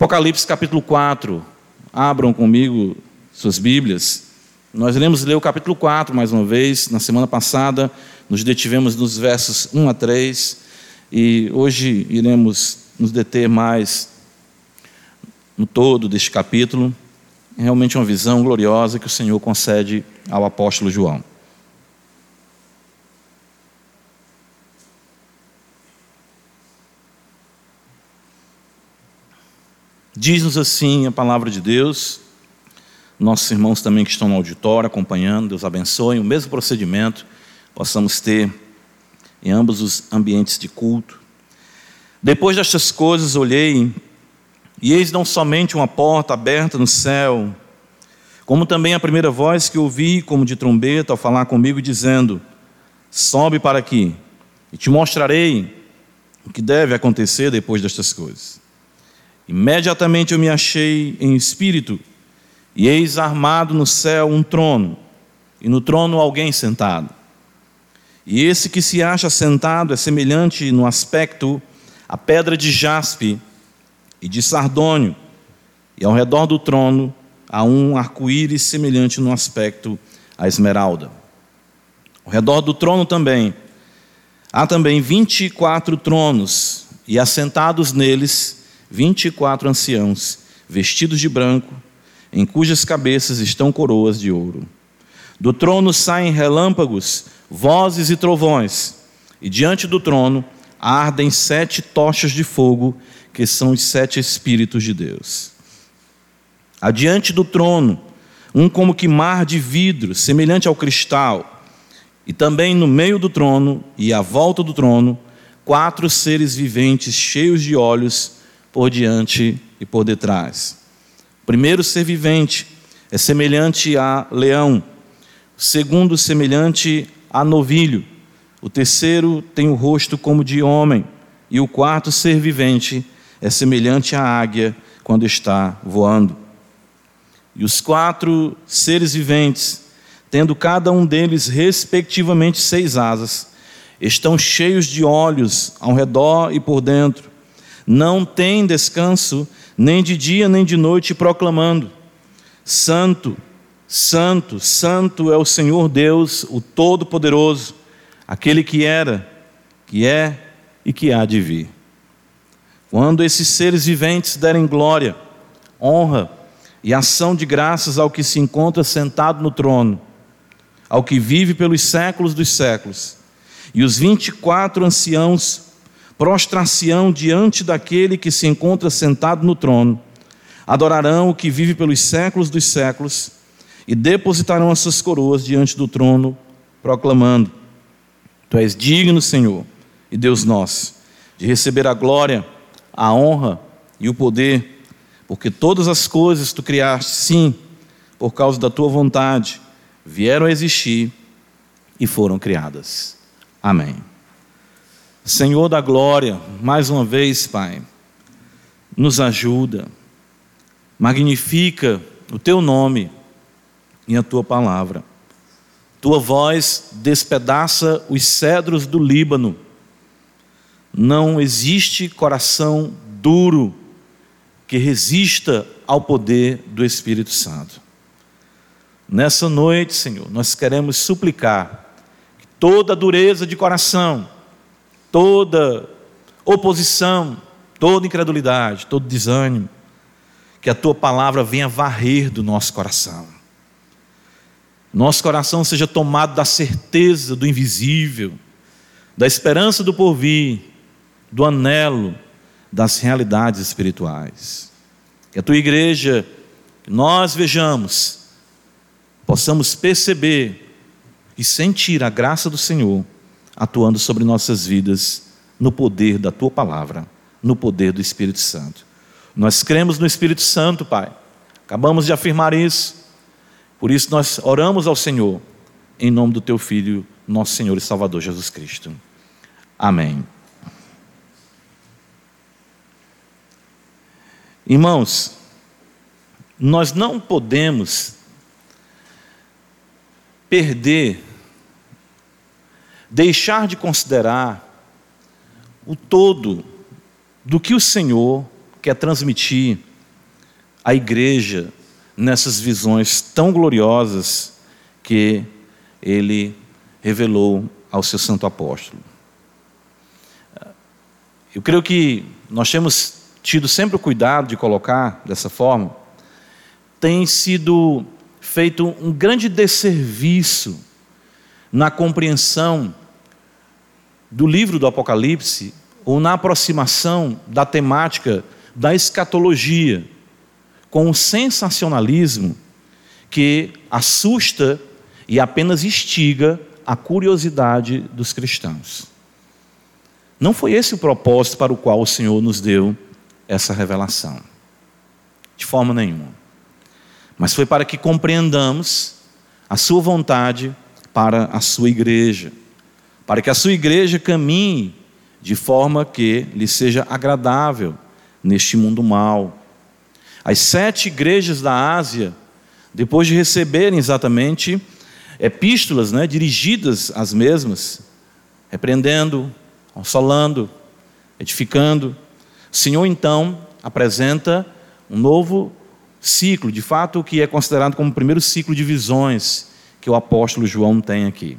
Apocalipse capítulo 4. Abram comigo suas Bíblias. Nós iremos ler o capítulo 4 mais uma vez. Na semana passada, nos detivemos nos versos 1 a 3. E hoje iremos nos deter mais no todo deste capítulo. É realmente uma visão gloriosa que o Senhor concede ao apóstolo João. Diz-nos assim a palavra de Deus, nossos irmãos também que estão no auditório acompanhando, Deus abençoe, o mesmo procedimento possamos ter em ambos os ambientes de culto. Depois destas coisas olhei, e eis não somente uma porta aberta no céu, como também a primeira voz que ouvi, como de trombeta, ao falar comigo, dizendo: Sobe para aqui, e te mostrarei o que deve acontecer depois destas coisas. Imediatamente eu me achei em espírito, e eis armado no céu um trono, e no trono alguém sentado. E esse que se acha sentado é semelhante no aspecto à pedra de jaspe e de sardônio, e ao redor do trono há um arco-íris semelhante no aspecto à esmeralda. Ao redor do trono também há também vinte e quatro tronos, e assentados neles vinte e quatro anciãos, vestidos de branco, em cujas cabeças estão coroas de ouro. Do trono saem relâmpagos, vozes e trovões, e diante do trono ardem sete tochas de fogo, que são os sete Espíritos de Deus. Adiante do trono, um como que mar de vidro, semelhante ao cristal, e também no meio do trono e à volta do trono, quatro seres viventes cheios de olhos por diante e por detrás. O primeiro ser vivente é semelhante a leão, o segundo, semelhante a novilho, o terceiro tem o rosto como de homem, e o quarto ser vivente é semelhante à águia quando está voando. E os quatro seres viventes, tendo cada um deles respectivamente seis asas, estão cheios de olhos ao redor e por dentro não tem descanso, nem de dia nem de noite, proclamando: Santo, Santo, Santo é o Senhor Deus, o Todo-Poderoso, aquele que era, que é e que há de vir. Quando esses seres viventes derem glória, honra e ação de graças ao que se encontra sentado no trono, ao que vive pelos séculos dos séculos, e os vinte e quatro anciãos prostrar-se-ão diante daquele que se encontra sentado no trono, adorarão o que vive pelos séculos dos séculos e depositarão as suas coroas diante do trono, proclamando: Tu és digno, Senhor, e Deus nosso, de receber a glória, a honra e o poder, porque todas as coisas tu criaste, sim, por causa da tua vontade, vieram a existir e foram criadas. Amém. Senhor da glória, mais uma vez, Pai, nos ajuda, magnifica o teu nome e a tua palavra. Tua voz despedaça os cedros do Líbano. Não existe coração duro que resista ao poder do Espírito Santo. Nessa noite, Senhor, nós queremos suplicar que toda dureza de coração, toda oposição, toda incredulidade, todo desânimo, que a tua palavra venha varrer do nosso coração. Nosso coração seja tomado da certeza do invisível, da esperança do porvir, do anelo das realidades espirituais. Que a tua igreja, que nós vejamos, possamos perceber e sentir a graça do Senhor atuando sobre nossas vidas no poder da tua palavra, no poder do Espírito Santo. Nós cremos no Espírito Santo, Pai. Acabamos de afirmar isso. Por isso nós oramos ao Senhor em nome do teu filho, nosso Senhor e Salvador Jesus Cristo. Amém. Irmãos, nós não podemos perder deixar de considerar o todo do que o Senhor quer transmitir a igreja nessas visões tão gloriosas que ele revelou ao seu santo apóstolo. Eu creio que nós temos tido sempre o cuidado de colocar dessa forma, tem sido feito um grande desserviço na compreensão do livro do Apocalipse ou na aproximação da temática da escatologia com um sensacionalismo que assusta e apenas instiga a curiosidade dos cristãos. Não foi esse o propósito para o qual o Senhor nos deu essa revelação. De forma nenhuma. Mas foi para que compreendamos a sua vontade para a sua igreja, para que a sua igreja caminhe de forma que lhe seja agradável neste mundo mal. As sete igrejas da Ásia, depois de receberem exatamente epístolas né, dirigidas às mesmas, repreendendo, consolando, edificando, o Senhor então apresenta um novo ciclo, de fato, o que é considerado como o primeiro ciclo de visões que o apóstolo João tem aqui.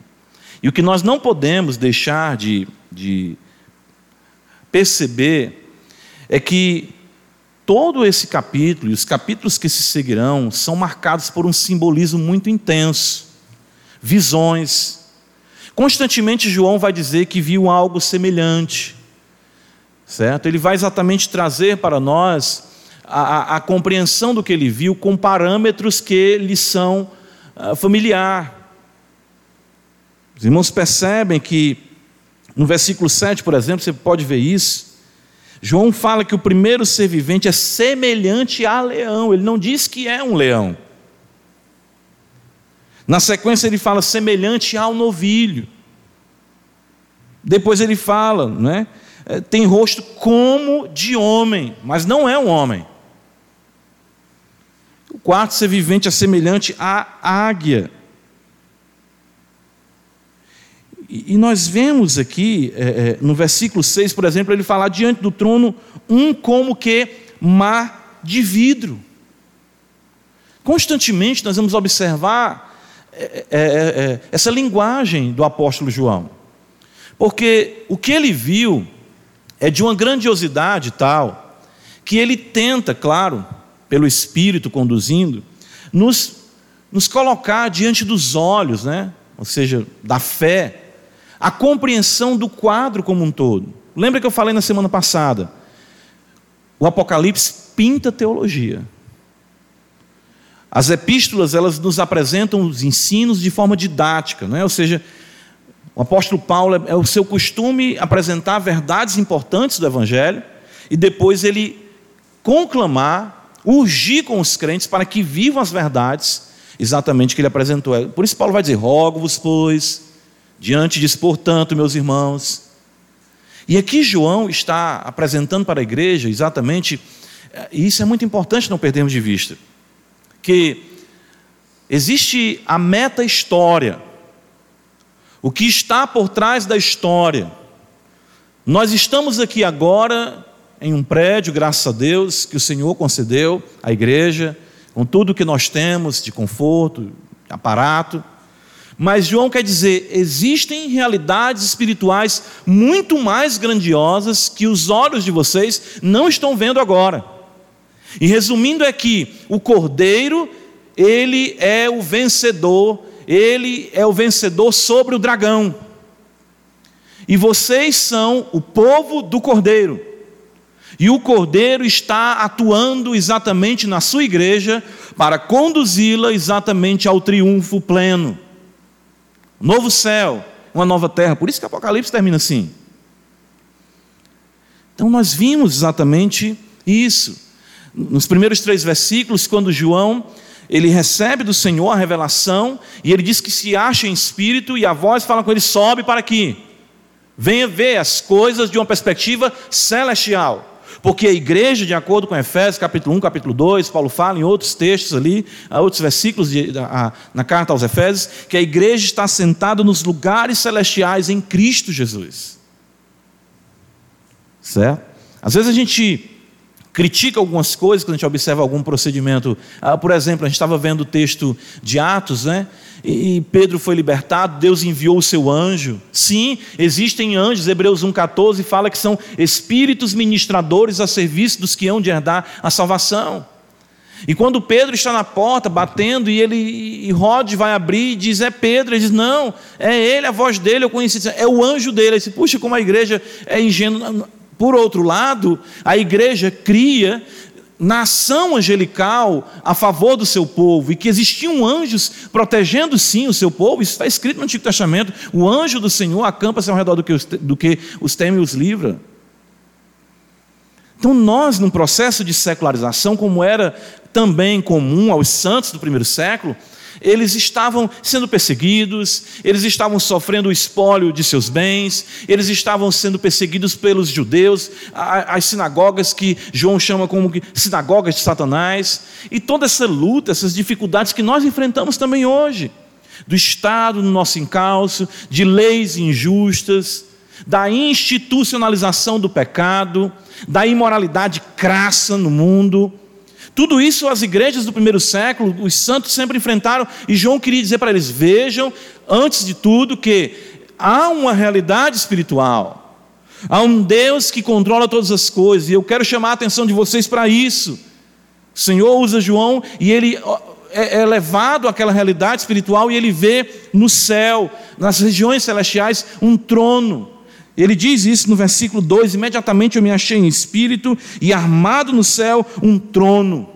E o que nós não podemos deixar de, de perceber é que todo esse capítulo e os capítulos que se seguirão são marcados por um simbolismo muito intenso, visões. Constantemente João vai dizer que viu algo semelhante, certo? Ele vai exatamente trazer para nós a, a, a compreensão do que ele viu com parâmetros que lhe são uh, familiar. Os irmãos percebem que no versículo 7, por exemplo, você pode ver isso. João fala que o primeiro ser vivente é semelhante a leão, ele não diz que é um leão. Na sequência, ele fala semelhante ao novilho. Depois ele fala, né? tem rosto como de homem, mas não é um homem. O quarto ser vivente é semelhante à águia. E, nós vemos aqui, é, é, no versículo 6, por exemplo, ele falar diante do trono, um como que mar de vidro. Constantemente nós vamos observar é, é, é, essa linguagem do apóstolo João. Porque o que ele viu é de uma grandiosidade tal, que ele tenta, claro, pelo Espírito conduzindo, nos, nos colocar diante dos olhos, né? ou seja, da fé, a compreensão do quadro como um todo. Lembra que eu falei na semana passada? O Apocalipse pinta teologia. As epístolas, elas nos apresentam os ensinos de forma didática, não é? ou seja, o apóstolo Paulo é, é o seu costume apresentar verdades importantes do Evangelho e depois ele conclamar, urgir com os crentes para que vivam as verdades exatamente que ele apresentou. Por isso Paulo vai dizer: rogo-vos, pois, Diante disso, portanto, meus irmãos, e aqui João está apresentando para a igreja exatamente, e isso é muito importante não perdermos de vista, que existe a meta-história, o que está por trás da história. Nós estamos aqui agora em um prédio, graças a Deus, que o Senhor concedeu à igreja, com tudo que nós temos de conforto, aparato. Mas João quer dizer, existem realidades espirituais muito mais grandiosas que os olhos de vocês não estão vendo agora. E resumindo é que o Cordeiro, ele é o vencedor, ele é o vencedor sobre o dragão. E vocês são o povo do Cordeiro. E o Cordeiro está atuando exatamente na sua igreja para conduzi-la exatamente ao triunfo pleno novo céu, uma nova terra. Por isso que o Apocalipse termina assim. Então nós vimos exatamente isso. Nos primeiros três versículos, quando João ele recebe do Senhor a revelação e ele diz que se acha em espírito e a voz fala com ele sobe para aqui. Venha ver as coisas de uma perspectiva celestial. Porque a igreja, de acordo com Efésios, capítulo 1, capítulo 2, Paulo fala em outros textos ali, outros versículos de, a, na carta aos Efésios, que a igreja está sentada nos lugares celestiais em Cristo Jesus. Certo? Às vezes a gente critica algumas coisas quando a gente observa algum procedimento. Ah, por exemplo, a gente estava vendo o texto de Atos, né? E Pedro foi libertado, Deus enviou o seu anjo. Sim, existem anjos, Hebreus 1,14 fala que são espíritos ministradores a serviço dos que hão de herdar a salvação. E quando Pedro está na porta batendo e ele e Rod vai abrir e diz é Pedro, ele diz não, é ele, a voz dele eu conheci, é o anjo dele. Ele diz, puxa, como a igreja é ingênua. Por outro lado, a igreja cria na ação angelical a favor do seu povo e que existiam anjos protegendo sim o seu povo, isso está escrito no Antigo Testamento: o anjo do Senhor acampa-se ao redor do que, os, do que os teme e os livra. Então, nós, num processo de secularização, como era também comum aos santos do primeiro século, eles estavam sendo perseguidos, eles estavam sofrendo o espólio de seus bens, eles estavam sendo perseguidos pelos judeus, as sinagogas que João chama como sinagogas de Satanás, e toda essa luta, essas dificuldades que nós enfrentamos também hoje, do Estado no nosso encalço, de leis injustas, da institucionalização do pecado, da imoralidade crassa no mundo, tudo isso as igrejas do primeiro século, os santos sempre enfrentaram, e João queria dizer para eles: vejam, antes de tudo, que há uma realidade espiritual, há um Deus que controla todas as coisas, e eu quero chamar a atenção de vocês para isso. O Senhor usa João e ele é, é levado àquela realidade espiritual e ele vê no céu, nas regiões celestiais, um trono. Ele diz isso no versículo 2: imediatamente eu me achei em espírito e armado no céu um trono.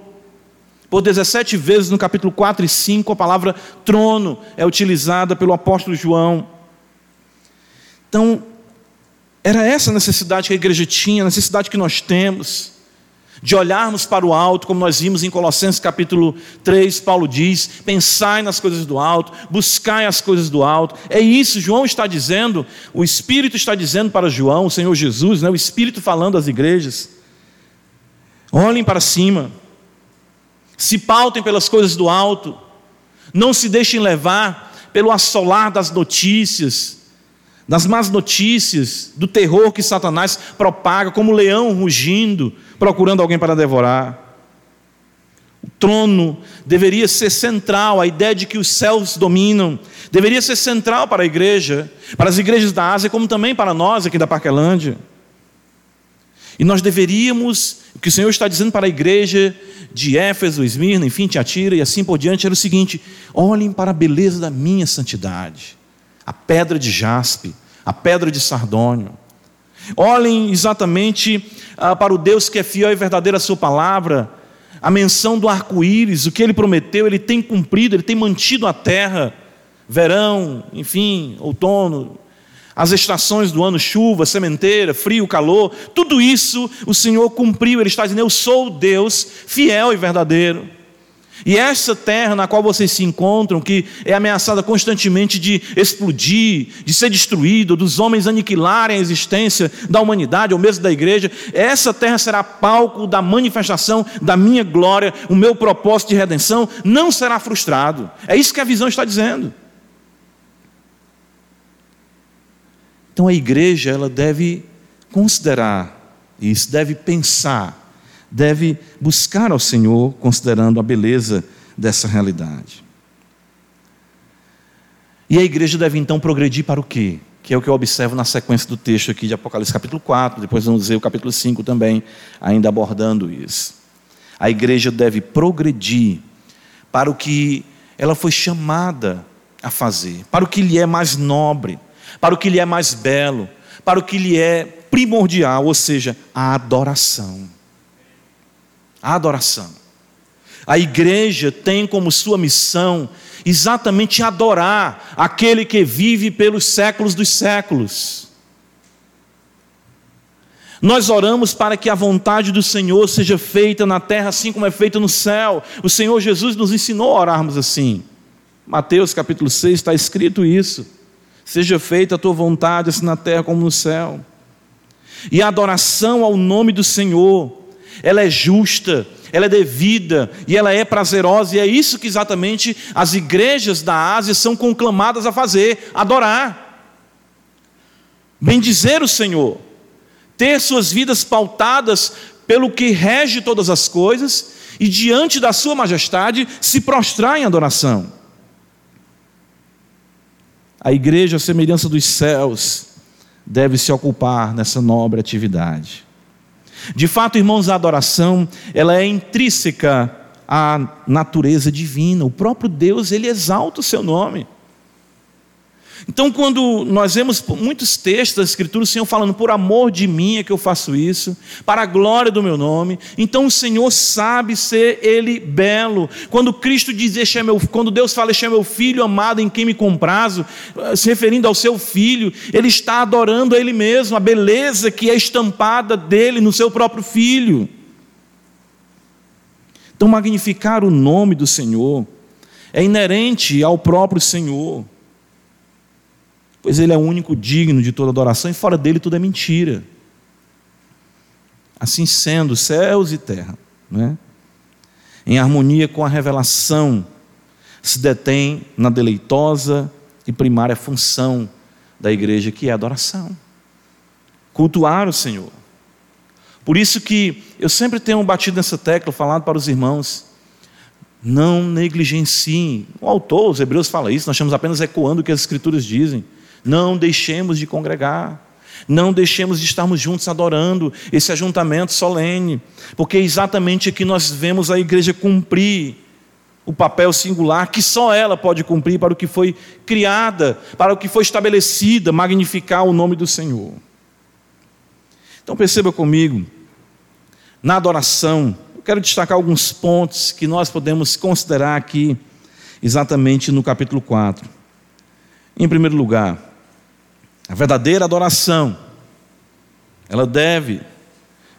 Por 17 vezes no capítulo 4 e 5, a palavra trono é utilizada pelo apóstolo João. Então, era essa a necessidade que a igreja tinha, a necessidade que nós temos de olharmos para o alto, como nós vimos em Colossenses capítulo 3, Paulo diz: pensai nas coisas do alto, buscai as coisas do alto. É isso, João está dizendo, o Espírito está dizendo para João, o Senhor Jesus, né, o Espírito falando às igrejas. Olhem para cima, se pautem pelas coisas do alto, não se deixem levar pelo assolar das notícias, das más notícias, do terror que Satanás propaga, como leão rugindo, procurando alguém para devorar. O trono deveria ser central, a ideia de que os céus dominam, deveria ser central para a igreja, para as igrejas da Ásia, como também para nós aqui da Parquelândia. E nós deveríamos, o que o Senhor está dizendo para a igreja de Éfeso, Esmirna, enfim, Tiatira e assim por diante, era o seguinte: olhem para a beleza da minha santidade, a pedra de jaspe, a pedra de sardônio. Olhem exatamente ah, para o Deus que é fiel e verdadeiro à Sua palavra, a menção do arco-íris, o que Ele prometeu, Ele tem cumprido, Ele tem mantido a terra, verão, enfim, outono, as estações do ano, chuva, sementeira, frio, calor, tudo isso o Senhor cumpriu. Ele está dizendo: Eu sou Deus fiel e verdadeiro. E essa terra na qual vocês se encontram, que é ameaçada constantemente de explodir, de ser destruída, dos homens aniquilarem a existência da humanidade ou mesmo da igreja, essa terra será palco da manifestação da minha glória, o meu propósito de redenção não será frustrado. É isso que a visão está dizendo. Então a igreja ela deve considerar isso, deve pensar, deve buscar ao Senhor considerando a beleza dessa realidade. E a igreja deve então progredir para o quê? Que é o que eu observo na sequência do texto aqui de Apocalipse capítulo 4, depois vamos ver o capítulo 5 também, ainda abordando isso. A igreja deve progredir para o que ela foi chamada a fazer, para o que lhe é mais nobre, para o que lhe é mais belo, para o que lhe é primordial, ou seja, a adoração. A adoração. A igreja tem como sua missão exatamente adorar aquele que vive pelos séculos dos séculos. Nós oramos para que a vontade do Senhor seja feita na terra assim como é feita no céu. O Senhor Jesus nos ensinou a orarmos assim. Mateus capítulo 6 está escrito isso. Seja feita a tua vontade, assim na terra como no céu. E a adoração ao nome do Senhor, ela é justa, ela é devida e ela é prazerosa, e é isso que exatamente as igrejas da Ásia são conclamadas a fazer: adorar, bendizer o Senhor, ter suas vidas pautadas pelo que rege todas as coisas e diante da Sua majestade se prostrar em adoração. A igreja, semelhança dos céus, deve se ocupar nessa nobre atividade. De fato, irmãos, a adoração, ela é intrínseca à natureza divina. O próprio Deus, ele exalta o seu nome. Então, quando nós vemos muitos textos da Escritura, o Senhor falando, por amor de mim é que eu faço isso, para a glória do meu nome, então o Senhor sabe ser Ele belo. Quando Cristo diz, este é meu, quando Deus fala, este é meu filho amado em quem me comprazo, eh, se referindo ao seu filho, Ele está adorando a Ele mesmo, a beleza que é estampada dele no seu próprio filho. Então, magnificar o nome do Senhor é inerente ao próprio Senhor pois Ele é o único digno de toda adoração e fora dele tudo é mentira. Assim sendo, céus e terra, né? em harmonia com a revelação, se detém na deleitosa e primária função da igreja, que é a adoração. Cultuar o Senhor. Por isso que eu sempre tenho batido nessa tecla, falado para os irmãos, não negligenciem. O autor, os hebreus fala isso, nós estamos apenas ecoando o que as escrituras dizem. Não deixemos de congregar. Não deixemos de estarmos juntos adorando esse ajuntamento solene, porque é exatamente aqui nós vemos a igreja cumprir o papel singular que só ela pode cumprir para o que foi criada, para o que foi estabelecida, magnificar o nome do Senhor. Então perceba comigo, na adoração, eu quero destacar alguns pontos que nós podemos considerar aqui, exatamente no capítulo 4. Em primeiro lugar, a verdadeira adoração, ela deve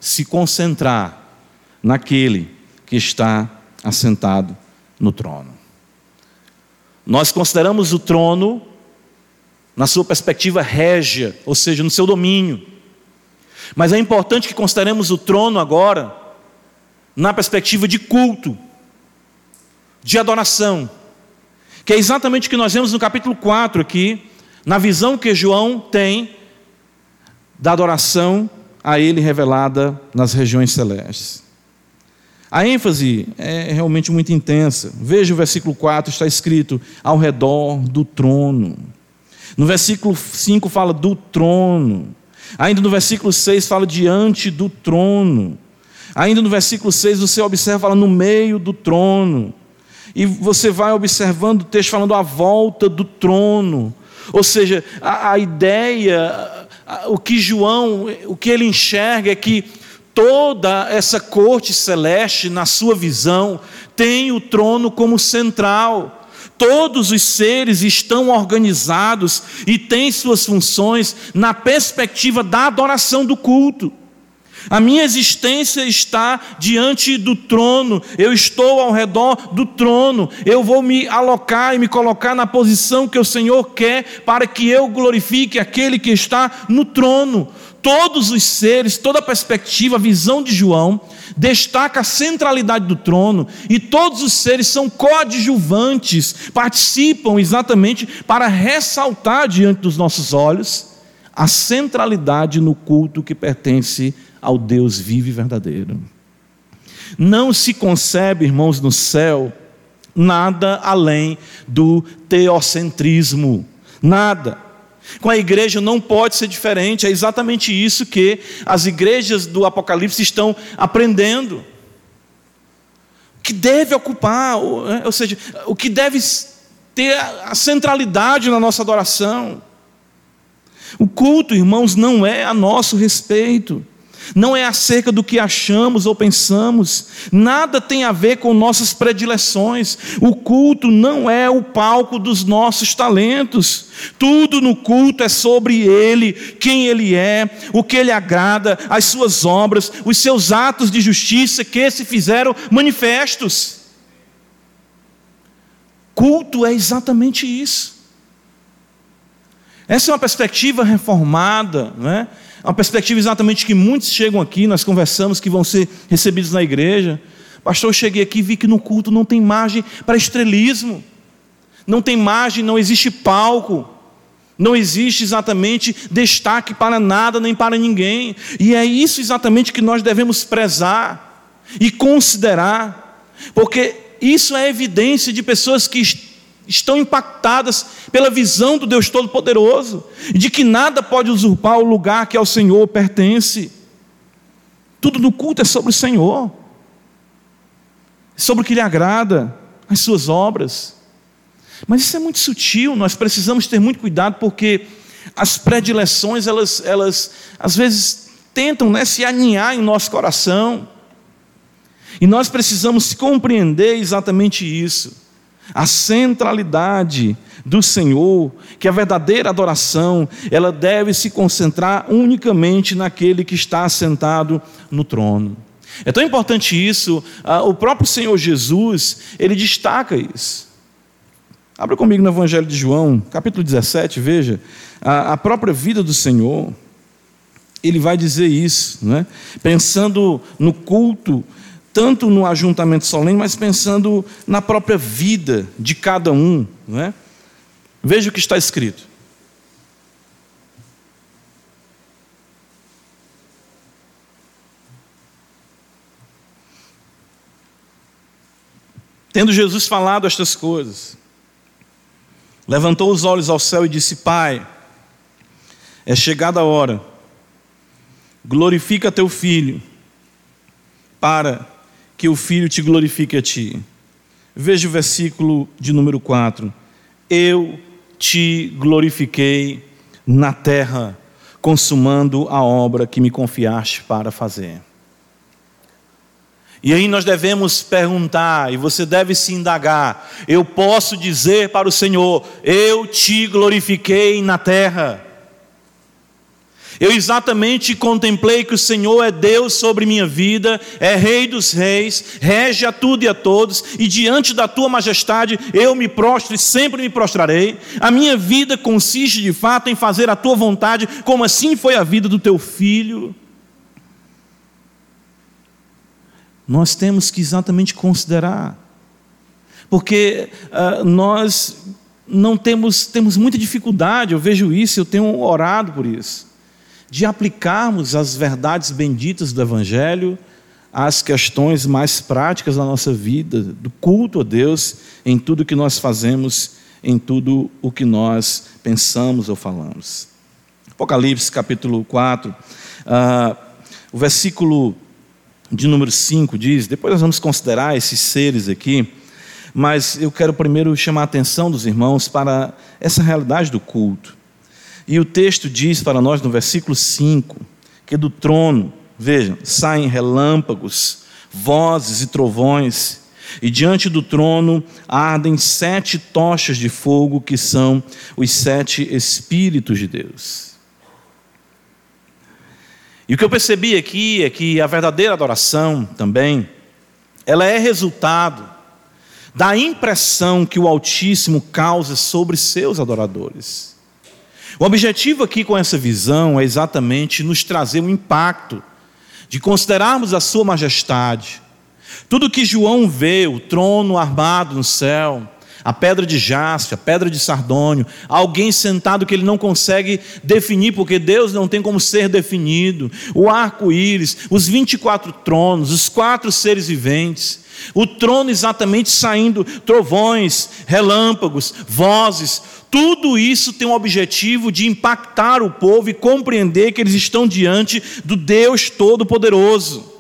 se concentrar naquele que está assentado no trono. Nós consideramos o trono na sua perspectiva régia, ou seja, no seu domínio. Mas é importante que consideremos o trono agora na perspectiva de culto, de adoração, que é exatamente o que nós vemos no capítulo 4 aqui, na visão que João tem da adoração a ele revelada nas regiões celestes. A ênfase é realmente muito intensa. Veja o versículo 4, está escrito ao redor do trono. No versículo 5 fala do trono. Ainda no versículo 6 fala diante do trono. Ainda no versículo 6 você observa fala no meio do trono. E você vai observando o texto falando à volta do trono. Ou seja, a, a ideia, a, o que João, o que ele enxerga é que toda essa corte celeste, na sua visão, tem o trono como central. Todos os seres estão organizados e têm suas funções na perspectiva da adoração do culto. A minha existência está diante do trono, eu estou ao redor do trono, eu vou me alocar e me colocar na posição que o Senhor quer para que eu glorifique aquele que está no trono. Todos os seres, toda a perspectiva, a visão de João, destaca a centralidade do trono e todos os seres são coadjuvantes, participam exatamente para ressaltar diante dos nossos olhos a centralidade no culto que pertence ao Deus vivo e verdadeiro. Não se concebe, irmãos, no céu, nada além do teocentrismo. Nada. Com a igreja não pode ser diferente, é exatamente isso que as igrejas do Apocalipse estão aprendendo. O que deve ocupar, é, ou seja, o que deve ter a centralidade na nossa adoração. O culto, irmãos, não é a nosso respeito não é acerca do que achamos ou pensamos, nada tem a ver com nossas predileções. O culto não é o palco dos nossos talentos. Tudo no culto é sobre Ele, quem Ele é, o que Ele agrada, as suas obras, os seus atos de justiça que se fizeram manifestos. Culto é exatamente isso. Essa é uma perspectiva reformada, não é? Uma perspectiva exatamente que muitos chegam aqui, nós conversamos que vão ser recebidos na igreja. Pastor, eu cheguei aqui e vi que no culto não tem margem para estrelismo, não tem margem, não existe palco, Não existe exatamente destaque para nada nem para ninguém. E é isso exatamente que nós devemos prezar e considerar, porque isso é evidência de pessoas que estão impactadas pela visão do Deus Todo-Poderoso, de que nada pode usurpar o lugar que ao Senhor pertence. Tudo no culto é sobre o Senhor, sobre o que lhe agrada, as suas obras. Mas isso é muito sutil, nós precisamos ter muito cuidado, porque as predileções, elas, elas às vezes tentam né, se aninhar em nosso coração, e nós precisamos compreender exatamente isso a centralidade do Senhor, que a verdadeira adoração, ela deve se concentrar unicamente naquele que está assentado no trono. É tão importante isso, o próprio Senhor Jesus, ele destaca isso. Abra comigo no Evangelho de João, capítulo 17, veja, a, própria vida do Senhor, ele vai dizer isso, né? pensando no culto tanto no ajuntamento solene, mas pensando na própria vida de cada um. Não é? Veja o que está escrito. Tendo Jesus falado estas coisas, levantou os olhos ao céu e disse: Pai, é chegada a hora, glorifica teu filho, para que o Filho te glorifique a ti. Veja o versículo de número 4. Eu te glorifiquei na terra, consumando a obra que me confiaste para fazer. E aí nós devemos perguntar, e você deve se indagar: eu posso dizer para o Senhor, eu te glorifiquei na terra. Eu exatamente contemplei que o Senhor é Deus sobre minha vida, é Rei dos reis, rege a tudo e a todos, e diante da tua majestade eu me prostro e sempre me prostrarei. A minha vida consiste de fato em fazer a tua vontade, como assim foi a vida do teu filho. Nós temos que exatamente considerar, porque uh, nós não temos, temos muita dificuldade, eu vejo isso, eu tenho orado por isso de aplicarmos as verdades benditas do Evangelho às questões mais práticas da nossa vida, do culto a Deus, em tudo que nós fazemos, em tudo o que nós pensamos ou falamos. Apocalipse capítulo 4, uh, ah, o versículo de número 5 diz: depois nós vamos considerar esses seres aqui, mas eu quero primeiro chamar a atenção dos irmãos para essa realidade do culto. E o texto diz para nós no versículo 5 que do trono, vejam, saem relâmpagos, vozes e trovões, e diante do trono ardem sete tochas de fogo, que são os sete Espíritos de Deus. E o que eu percebi aqui é que a verdadeira adoração também, ela é resultado da impressão que o Altíssimo causa sobre seus adoradores. O objetivo aqui com essa visão é exatamente nos trazer um impacto de considerarmos a Sua majestade. Tudo que João vê, o trono armado no céu, a pedra de jaspe, a pedra de sardônio, alguém sentado que ele não consegue definir, porque Deus não tem como ser definido, o arco-íris, os 24 tronos, os quatro seres viventes, o trono exatamente saindo trovões, relâmpagos, vozes, tudo isso tem o objetivo de impactar o povo e compreender que eles estão diante do Deus Todo-Poderoso.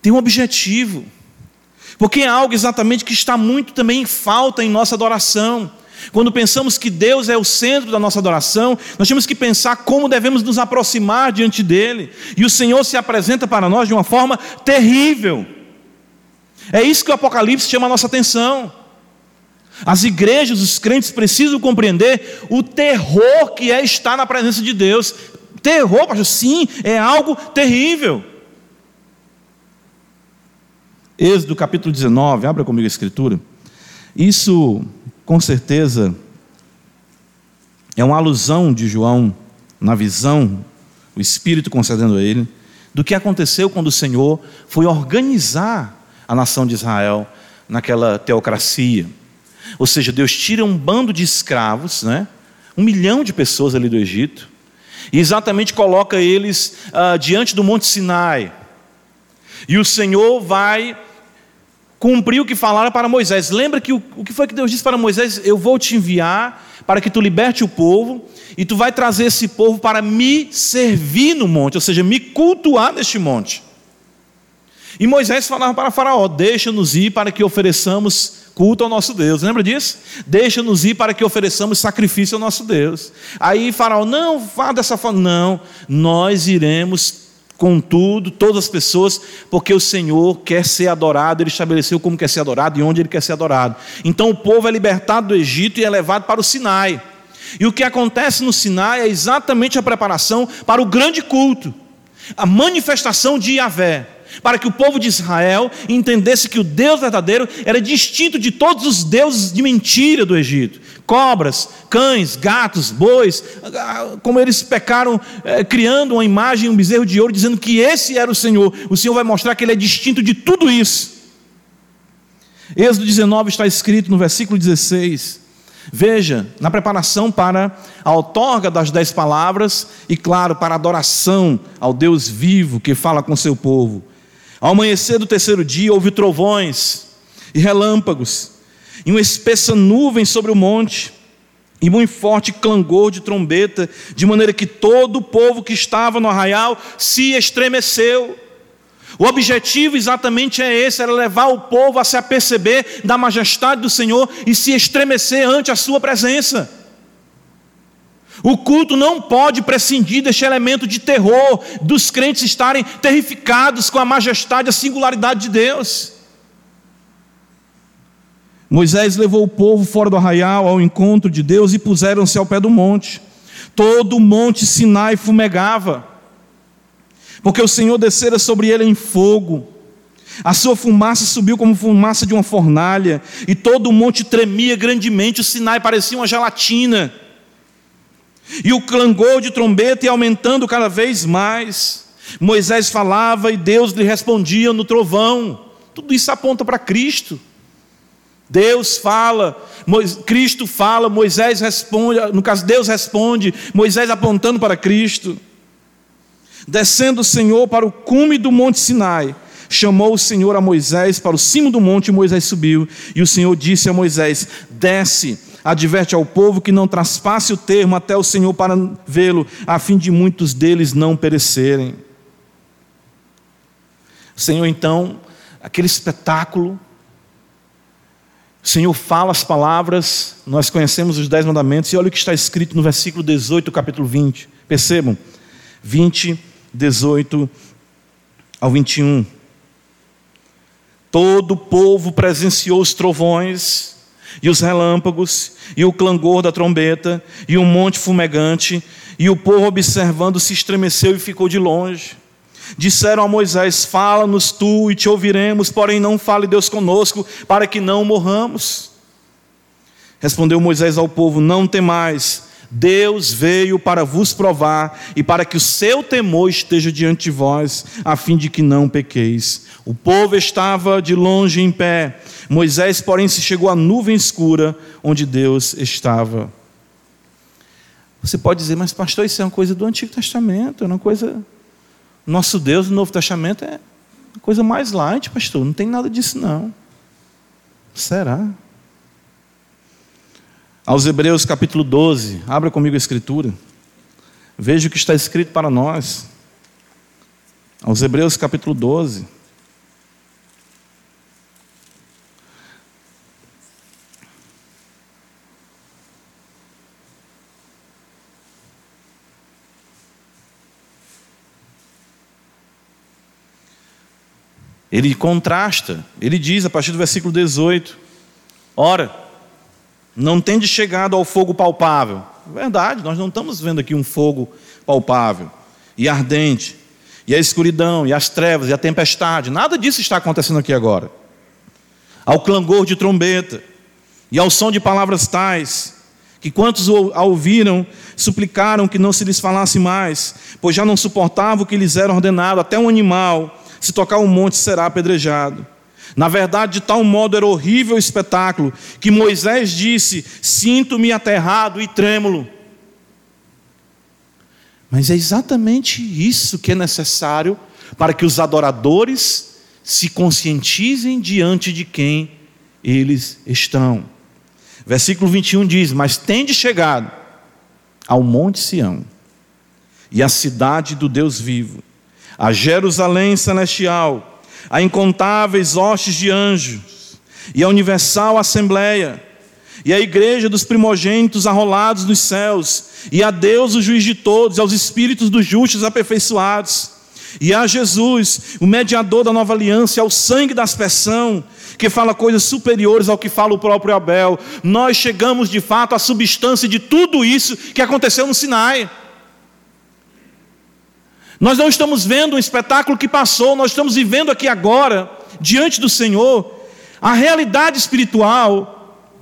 Tem um objetivo. Porque é algo exatamente que está muito também em falta em nossa adoração. Quando pensamos que Deus é o centro da nossa adoração, nós temos que pensar como devemos nos aproximar diante dele. E o Senhor se apresenta para nós de uma forma terrível. É isso que o Apocalipse chama a nossa atenção. As igrejas, os crentes precisam compreender o terror que é estar na presença de Deus. Terror, pastor, sim, é algo terrível. Êxodo capítulo 19, abra comigo a escritura. Isso, com certeza, é uma alusão de João na visão, o Espírito concedendo a ele, do que aconteceu quando o Senhor foi organizar a nação de Israel naquela teocracia. Ou seja, Deus tira um bando de escravos, né? um milhão de pessoas ali do Egito, e exatamente coloca eles ah, diante do Monte Sinai. E o Senhor vai cumprir o que falaram para Moisés. Lembra que o, o que foi que Deus disse para Moisés? Eu vou te enviar para que tu liberte o povo, e tu vai trazer esse povo para me servir no monte, ou seja, me cultuar neste monte. E Moisés falava para Faraó: Deixa-nos ir para que ofereçamos culto ao nosso Deus. Lembra disso? Deixa-nos ir para que ofereçamos sacrifício ao nosso Deus. Aí Faraó: Não, vá dessa forma. Não, nós iremos com tudo, todas as pessoas, porque o Senhor quer ser adorado, Ele estabeleceu como quer ser adorado e onde Ele quer ser adorado. Então o povo é libertado do Egito e é levado para o Sinai. E o que acontece no Sinai é exatamente a preparação para o grande culto, a manifestação de Yahvé para que o povo de Israel entendesse que o Deus verdadeiro era distinto de todos os deuses de mentira do Egito. Cobras, cães, gatos, bois, como eles pecaram, é, criando uma imagem, um bezerro de ouro, dizendo que esse era o Senhor. O Senhor vai mostrar que ele é distinto de tudo isso. Êxodo 19 está escrito no versículo 16. Veja, na preparação para a outorga das dez palavras e, claro, para a adoração ao Deus vivo que fala com seu povo. Ao amanhecer do terceiro dia, houve trovões e relâmpagos, e uma espessa nuvem sobre o monte, e muito forte clangor de trombeta, de maneira que todo o povo que estava no arraial se estremeceu. O objetivo exatamente é esse: era levar o povo a se aperceber da majestade do Senhor e se estremecer ante a sua presença. O culto não pode prescindir deste elemento de terror, dos crentes estarem terrificados com a majestade, a singularidade de Deus. Moisés levou o povo fora do arraial ao encontro de Deus e puseram-se ao pé do monte. Todo o monte Sinai fumegava, porque o Senhor descera sobre ele em fogo. A sua fumaça subiu como fumaça de uma fornalha, e todo o monte tremia grandemente, o Sinai parecia uma gelatina. E o clangor de trombeta ia aumentando cada vez mais. Moisés falava e Deus lhe respondia no trovão. Tudo isso aponta para Cristo. Deus fala, Cristo fala, Moisés responde, no caso, Deus responde, Moisés apontando para Cristo. Descendo o Senhor para o cume do monte Sinai, chamou o Senhor a Moisés para o cimo do monte, e Moisés subiu, e o Senhor disse a Moisés: Desce adverte ao povo que não traspasse o termo até o Senhor para vê-lo, a fim de muitos deles não perecerem. O Senhor, então, aquele espetáculo, o Senhor fala as palavras, nós conhecemos os dez mandamentos, e olha o que está escrito no versículo 18, capítulo 20. Percebam? 20, 18 ao 21. Todo o povo presenciou os trovões, e os relâmpagos, e o clangor da trombeta, e o monte fumegante, e o povo observando se estremeceu e ficou de longe. Disseram a Moisés: Fala-nos tu e te ouviremos, porém não fale Deus conosco, para que não morramos. Respondeu Moisés ao povo: Não temais, Deus veio para vos provar e para que o seu temor esteja diante de vós, a fim de que não pequeis. O povo estava de longe em pé, Moisés, porém, se chegou à nuvem escura onde Deus estava. Você pode dizer, mas pastor, isso é uma coisa do Antigo Testamento, é uma coisa. Nosso Deus no Novo Testamento é coisa mais light, pastor, não tem nada disso não. Será? Aos Hebreus capítulo 12, abra comigo a escritura. Veja o que está escrito para nós. Aos Hebreus capítulo 12. Ele contrasta, ele diz a partir do versículo 18: Ora, não tende chegado ao fogo palpável. Verdade, nós não estamos vendo aqui um fogo palpável e ardente, e a escuridão, e as trevas, e a tempestade, nada disso está acontecendo aqui agora. Ao clangor de trombeta, e ao som de palavras tais, que quantos a ouviram suplicaram que não se lhes falasse mais, pois já não suportavam o que lhes era ordenado, até um animal se tocar um monte será apedrejado. Na verdade, de tal modo era horrível o espetáculo que Moisés disse: Sinto-me aterrado e trêmulo. Mas é exatamente isso que é necessário para que os adoradores se conscientizem diante de quem eles estão. Versículo 21 diz: Mas tende chegado ao Monte Sião e à cidade do Deus vivo, a Jerusalém celestial, a incontáveis hostes de anjos e a universal assembleia e a igreja dos primogênitos arrolados nos céus, e a Deus, o juiz de todos, e aos espíritos dos justos aperfeiçoados, e a Jesus, o mediador da nova aliança, e ao sangue da aspersão, que fala coisas superiores ao que fala o próprio Abel. Nós chegamos de fato à substância de tudo isso que aconteceu no Sinai. Nós não estamos vendo um espetáculo que passou, nós estamos vivendo aqui agora, diante do Senhor, a realidade espiritual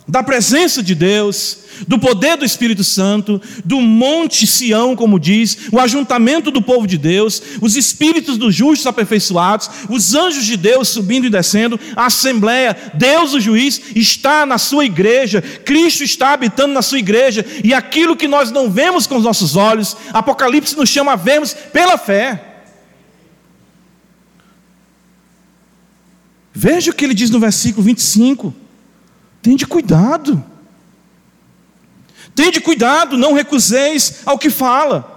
da presença de Deus, do poder do Espírito Santo, do Monte Sião, como diz, o ajuntamento do povo de Deus, os espíritos dos justos aperfeiçoados, os anjos de Deus subindo e descendo, a Assembleia, Deus o juiz, está na sua igreja, Cristo está habitando na sua igreja, e aquilo que nós não vemos com os nossos olhos, Apocalipse nos chama a vermos pela fé. Veja o que ele diz no versículo 25. Tende cuidado. Tende cuidado, não recuseis ao que fala.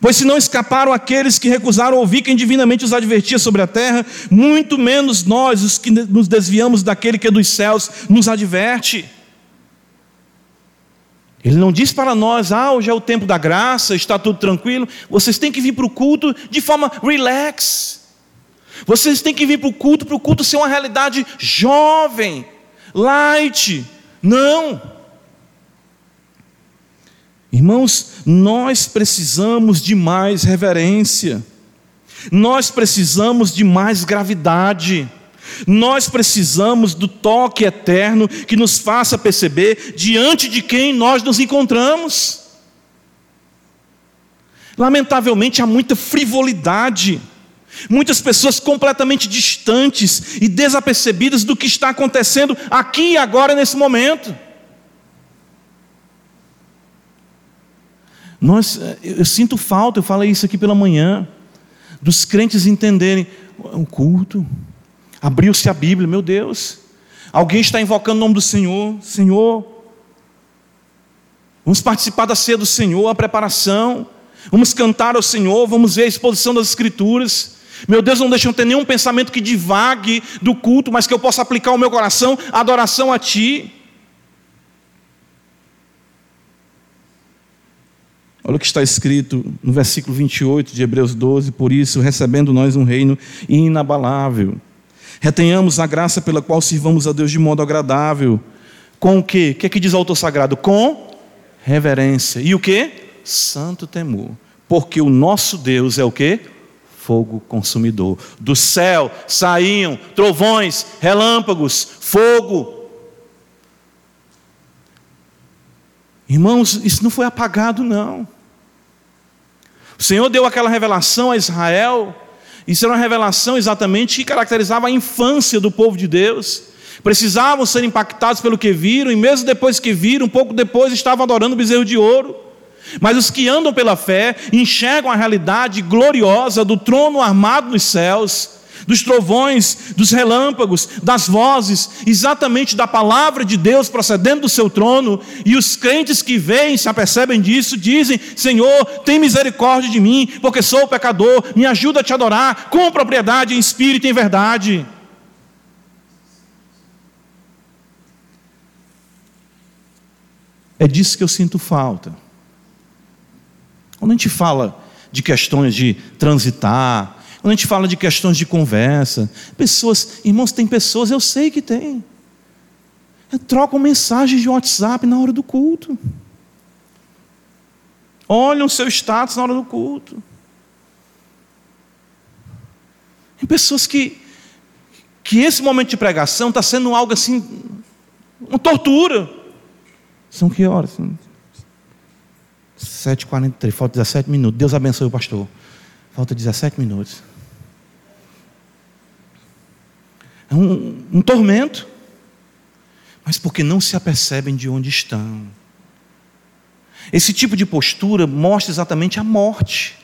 Pois se não escaparam aqueles que recusaram ouvir quem divinamente os advertia sobre a terra, muito menos nós, os que nos desviamos daquele que é dos céus, nos adverte. Ele não diz para nós, ah, hoje é o tempo da graça, está tudo tranquilo. Vocês têm que vir para o culto de forma relax. Vocês têm que vir para o culto, para o culto ser uma realidade jovem, light. Não. Irmãos, nós precisamos de mais reverência, nós precisamos de mais gravidade, nós precisamos do toque eterno que nos faça perceber diante de quem nós nos encontramos. Lamentavelmente, há muita frivolidade Muitas pessoas completamente distantes e desapercebidas do que está acontecendo aqui e agora nesse momento. Nós, eh, eu sinto falta, eu falei isso aqui pela manhã, dos crentes entenderem o culto. Abriu-se a Bíblia, meu Deus. Alguém está invocando o nome do Senhor, Senhor. Vamos participar da ceia do Senhor, a preparação. Vamos cantar ao Senhor, vamos ver a exposição das Escrituras. Meu Deus, não deixa eu ter nenhum pensamento que divague do culto, mas que eu possa aplicar o meu coração a adoração a Ti. Olha o que está escrito no versículo 28 de Hebreus 12: Por isso, recebendo nós um reino inabalável, retenhamos a graça pela qual sirvamos a Deus de modo agradável. Com o quê? O que é que diz o autor sagrado? Com reverência. E o que? Santo temor. Porque o nosso Deus é o que? Fogo consumidor. Do céu saíam trovões, relâmpagos, fogo. Irmãos, isso não foi apagado, não. O Senhor deu aquela revelação a Israel, isso era uma revelação exatamente que caracterizava a infância do povo de Deus. Precisavam ser impactados pelo que viram, e mesmo depois que viram, um pouco depois estavam adorando o bezerro de ouro. Mas os que andam pela fé enxergam a realidade gloriosa do trono armado nos céus, dos trovões, dos relâmpagos, das vozes, exatamente da palavra de Deus procedendo do seu trono, e os crentes que veem, se apercebem disso, dizem: Senhor, tem misericórdia de mim, porque sou pecador, me ajuda a te adorar com propriedade, em espírito e em verdade. É disso que eu sinto falta. Quando a gente fala de questões de transitar, quando a gente fala de questões de conversa, pessoas, irmãos, tem pessoas, eu sei que tem, trocam mensagens de WhatsApp na hora do culto, olham o seu status na hora do culto. Tem pessoas que, que esse momento de pregação está sendo algo assim, uma tortura. São que horas? 7h43, falta 17 minutos. Deus abençoe o pastor. Falta 17 minutos. é um, um tormento, mas porque não se apercebem de onde estão. Esse tipo de postura mostra exatamente a morte.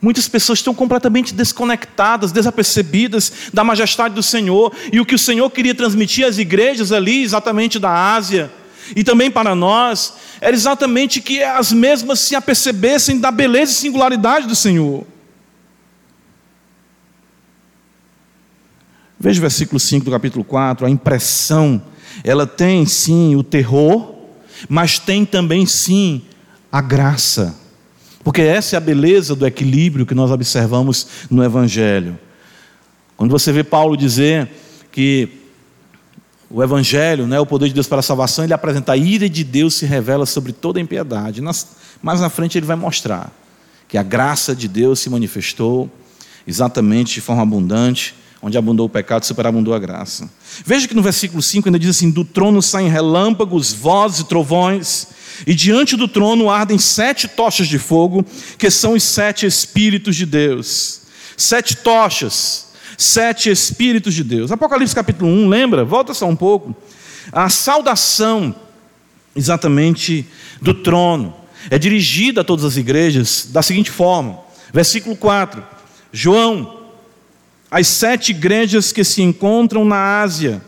Muitas pessoas estão completamente desconectadas, desapercebidas da majestade do Senhor, e o que o Senhor queria transmitir às igrejas ali, exatamente da Ásia, e também para nós, era exatamente que as mesmas se apercebessem da beleza e singularidade do Senhor. Veja o versículo 5 do capítulo 4, a impressão, ela tem sim o terror, mas tem também sim a graça. Porque essa é a beleza do equilíbrio que nós observamos no Evangelho. Quando você vê Paulo dizer que o Evangelho, né, o poder de Deus para a salvação, ele apresenta a ira de Deus se revela sobre toda a impiedade. mais na frente ele vai mostrar que a graça de Deus se manifestou exatamente de forma abundante, onde abundou o pecado, superabundou a graça. Veja que no versículo 5 ainda diz assim: Do trono saem relâmpagos, vozes e trovões, e diante do trono ardem sete tochas de fogo, que são os sete Espíritos de Deus. Sete tochas, sete Espíritos de Deus. Apocalipse capítulo 1, lembra? Volta só um pouco. A saudação, exatamente, do trono é dirigida a todas as igrejas da seguinte forma: versículo 4. João, as sete igrejas que se encontram na Ásia,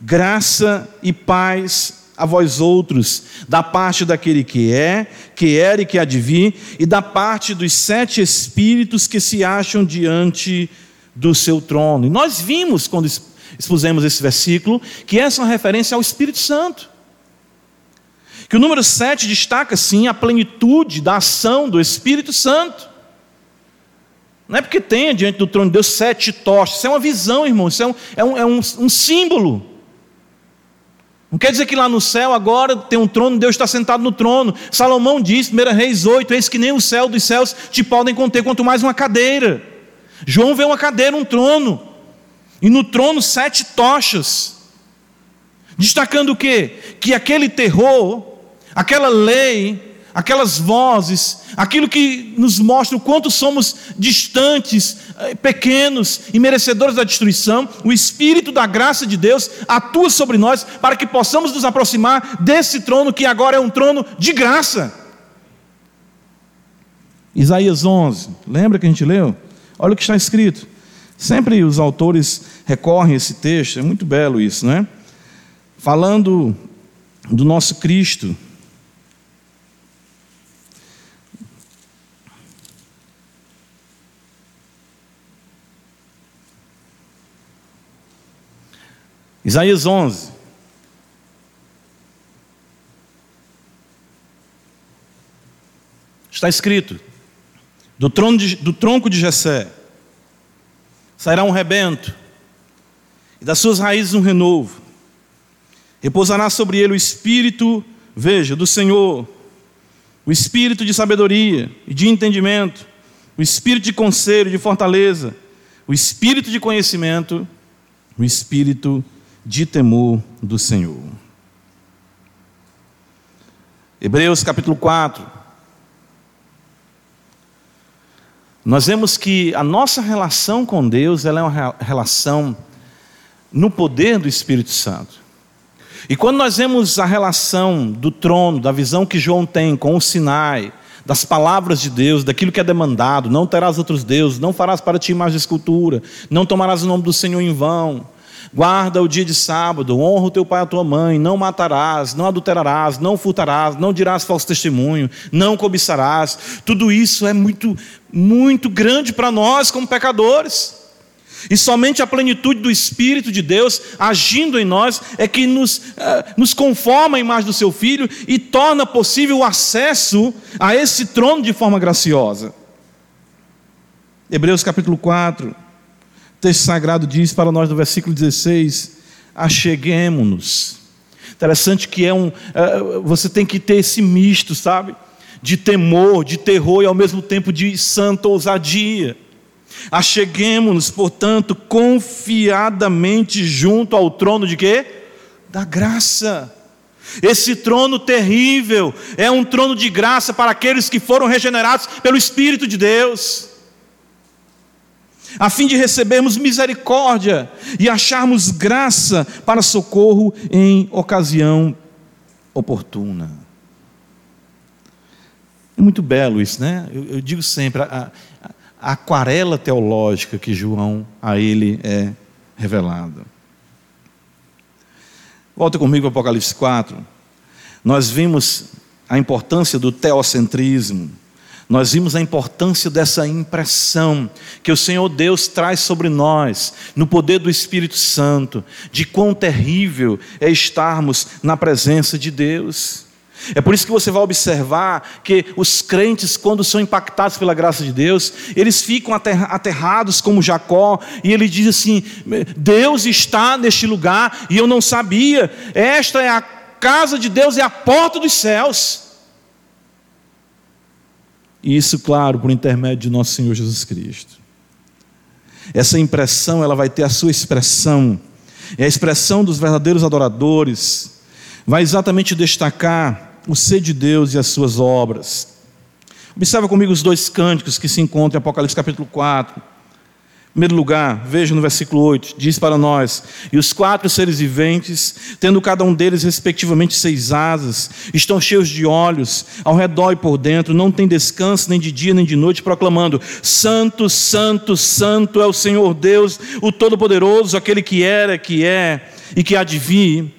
graça e paz a vós outros, da parte daquele que é, que era e que há de vir, e da parte dos sete espíritos que se acham diante do seu trono. E nós vimos, quando expusemos esse versículo, que essa é uma referência ao Espírito Santo. Que o número sete destaca, sim, a plenitude da ação do Espírito Santo. Não é porque tenha diante do trono de Deus sete tochas, isso é uma visão, irmão, isso é um, é um, é um, um símbolo. Não quer dizer que lá no céu agora tem um trono, Deus está sentado no trono. Salomão diz, 1 Reis 8, eis que nem o céu dos céus te podem conter, quanto mais uma cadeira. João vê uma cadeira, um trono. E no trono sete tochas. Destacando o quê? Que aquele terror, aquela lei, aquelas vozes, aquilo que nos mostra o quanto somos distantes, eh, pequenos e merecedores da destruição, o Espírito da graça de Deus atua sobre nós para que possamos nos aproximar desse trono que agora é um trono de graça. Isaías 11, lembra que a gente leu? Olha o que está escrito. Sempre os autores recorrem a esse texto, é muito belo isso, né? Falando do nosso Cristo, Isaías 11. Está escrito: do, de, do tronco de Jessé sairá um rebento, e das suas raízes um renovo. Repousará sobre ele o espírito, veja, do Senhor, o espírito de sabedoria e de entendimento, o espírito de conselho, de fortaleza, o espírito de conhecimento, o espírito de temor do Senhor. Hebreus capítulo 4. Nós vemos que a nossa relação com Deus ela é uma relação no poder do Espírito Santo. E quando nós vemos a relação do trono, da visão que João tem com o Sinai, das palavras de Deus, daquilo que é demandado, não terás outros deuses, não farás para ti mais escultura, não tomarás o nome do Senhor em vão, Guarda o dia de sábado, honra o teu pai e a tua mãe, não matarás, não adulterarás, não furtarás, não dirás falso testemunho, não cobiçarás. Tudo isso é muito, muito grande para nós como pecadores. E somente a plenitude do Espírito de Deus agindo em nós é que nos, eh, nos conforma à imagem do seu Filho e torna possível o acesso a esse trono de forma graciosa. Hebreus capítulo 4. O texto sagrado diz para nós no versículo 16: acheguemos-nos. Interessante que é um. É, você tem que ter esse misto, sabe? De temor, de terror e ao mesmo tempo de santa ousadia. Acheguemos-nos, portanto, confiadamente junto ao trono de quê? Da graça. Esse trono terrível é um trono de graça para aqueles que foram regenerados pelo Espírito de Deus a fim de recebermos misericórdia e acharmos graça para socorro em ocasião oportuna. É muito belo isso, né? Eu, eu digo sempre, a, a, a aquarela teológica que João a ele é revelada. Volta comigo para Apocalipse 4. Nós vimos a importância do teocentrismo. Nós vimos a importância dessa impressão que o Senhor Deus traz sobre nós, no poder do Espírito Santo, de quão terrível é estarmos na presença de Deus. É por isso que você vai observar que os crentes, quando são impactados pela graça de Deus, eles ficam aterrados como Jacó, e ele diz assim: Deus está neste lugar e eu não sabia, esta é a casa de Deus, é a porta dos céus. E isso, claro, por intermédio de nosso Senhor Jesus Cristo. Essa impressão, ela vai ter a sua expressão, é a expressão dos verdadeiros adoradores, vai exatamente destacar o ser de Deus e as suas obras. Observa comigo os dois cânticos que se encontram em Apocalipse capítulo 4. Em primeiro lugar, veja no versículo 8, diz para nós: E os quatro seres viventes, tendo cada um deles respectivamente seis asas, estão cheios de olhos, ao redor e por dentro, não tem descanso nem de dia nem de noite, proclamando: Santo, Santo, Santo é o Senhor Deus, o Todo-Poderoso, aquele que era, que é e que há de vir.